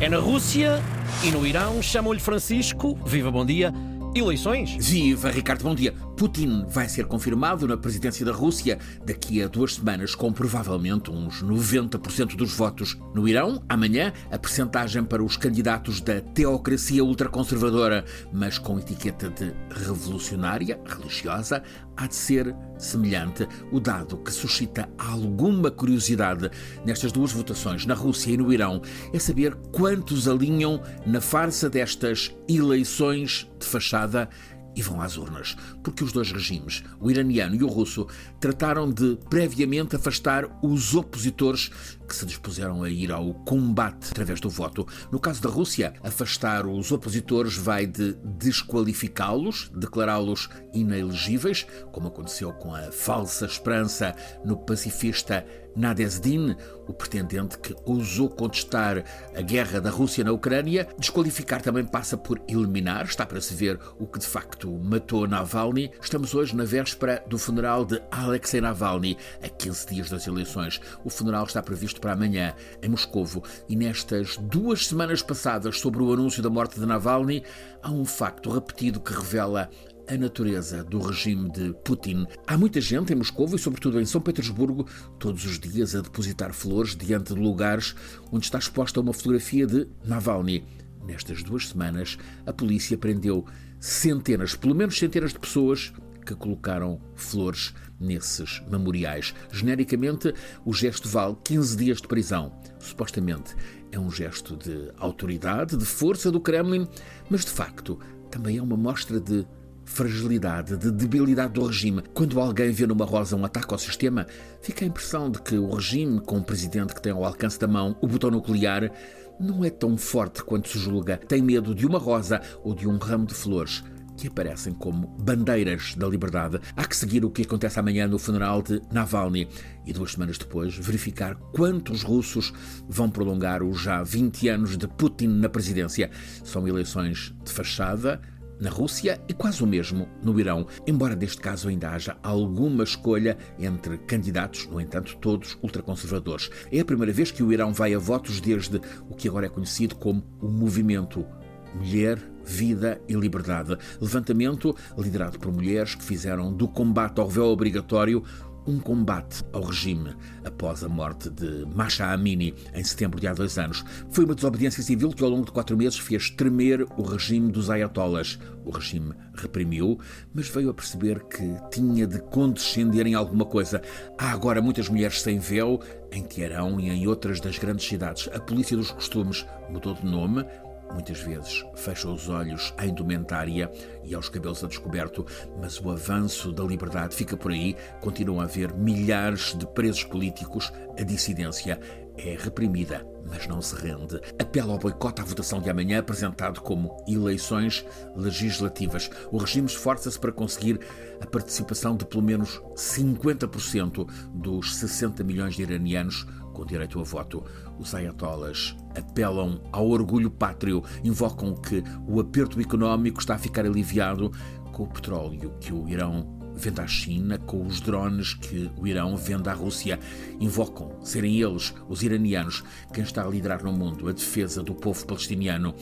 É na Rússia e no Irão, chamam-lhe Francisco. Viva, bom dia. Eleições? Viva, Ricardo, bom dia. Putin vai ser confirmado na presidência da Rússia daqui a duas semanas, com provavelmente uns 90% dos votos. No Irão, amanhã, a percentagem para os candidatos da teocracia ultraconservadora, mas com etiqueta de revolucionária, religiosa, há de ser semelhante. O dado que suscita alguma curiosidade nestas duas votações, na Rússia e no Irão, é saber quantos alinham na farsa destas eleições de fachada e vão às urnas, porque os dois regimes, o iraniano e o russo, trataram de previamente afastar os opositores que se dispuseram a ir ao combate através do voto. No caso da Rússia, afastar os opositores vai de desqualificá-los, declará-los inelegíveis, como aconteceu com a falsa esperança no pacifista Nadezdin, o pretendente que ousou contestar a guerra da Rússia na Ucrânia. Desqualificar também passa por eliminar, está para se ver o que de facto matou Navalny. Estamos hoje na véspera do funeral de Alexei Navalny, a 15 dias das eleições. O funeral está previsto para amanhã, em Moscovo. E nestas duas semanas passadas, sobre o anúncio da morte de Navalny, há um facto repetido que revela a natureza do regime de Putin. Há muita gente em Moscou e, sobretudo, em São Petersburgo, todos os dias a depositar flores diante de lugares onde está exposta uma fotografia de Navalny. Nestas duas semanas, a polícia prendeu centenas, pelo menos centenas de pessoas que colocaram flores nesses memoriais. Genericamente, o gesto vale 15 dias de prisão. Supostamente é um gesto de autoridade, de força do Kremlin, mas de facto também é uma mostra de fragilidade, de debilidade do regime. Quando alguém vê numa rosa um ataque ao sistema, fica a impressão de que o regime, com um presidente que tem ao alcance da mão o botão nuclear, não é tão forte quanto se julga. Tem medo de uma rosa ou de um ramo de flores que aparecem como bandeiras da liberdade. Há que seguir o que acontece amanhã no funeral de Navalny e duas semanas depois verificar quantos russos vão prolongar os já 20 anos de Putin na presidência. São eleições de fachada, na Rússia e quase o mesmo no Irão, embora neste caso ainda haja alguma escolha entre candidatos, no entanto, todos ultraconservadores. É a primeira vez que o Irão vai a votos desde o que agora é conhecido como o movimento Mulher, Vida e Liberdade. Levantamento liderado por mulheres que fizeram do combate ao véu obrigatório um combate ao regime após a morte de Masha Amini em setembro de há dois anos. Foi uma desobediência civil que ao longo de quatro meses fez tremer o regime dos ayatollahs. O regime reprimiu, mas veio a perceber que tinha de condescender em alguma coisa. Há agora muitas mulheres sem véu em Teherão e em outras das grandes cidades. A polícia dos costumes mudou de nome, muitas vezes fecha os olhos à indumentária e aos cabelos a descoberto, mas o avanço da liberdade fica por aí. Continuam a haver milhares de presos políticos. A dissidência é reprimida, mas não se rende. Apela ao boicote à votação de amanhã, apresentado como eleições legislativas. O regime esforça-se para conseguir a participação de pelo menos 50% dos 60 milhões de iranianos com direito a voto. Os ayatollahs apelam ao orgulho pátrio, invocam que o aperto económico está a ficar aliviado com o petróleo que o Irão vende à China, com os drones que o Irão vende à Rússia. Invocam serem eles, os iranianos, quem está a liderar no mundo a defesa do povo palestiniano.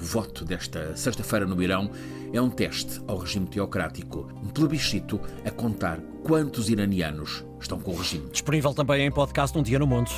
O voto desta sexta-feira no Irão é um teste ao regime teocrático, um plebiscito a contar quantos iranianos estão com o regime. Disponível também em podcast Um Dia no Mundo.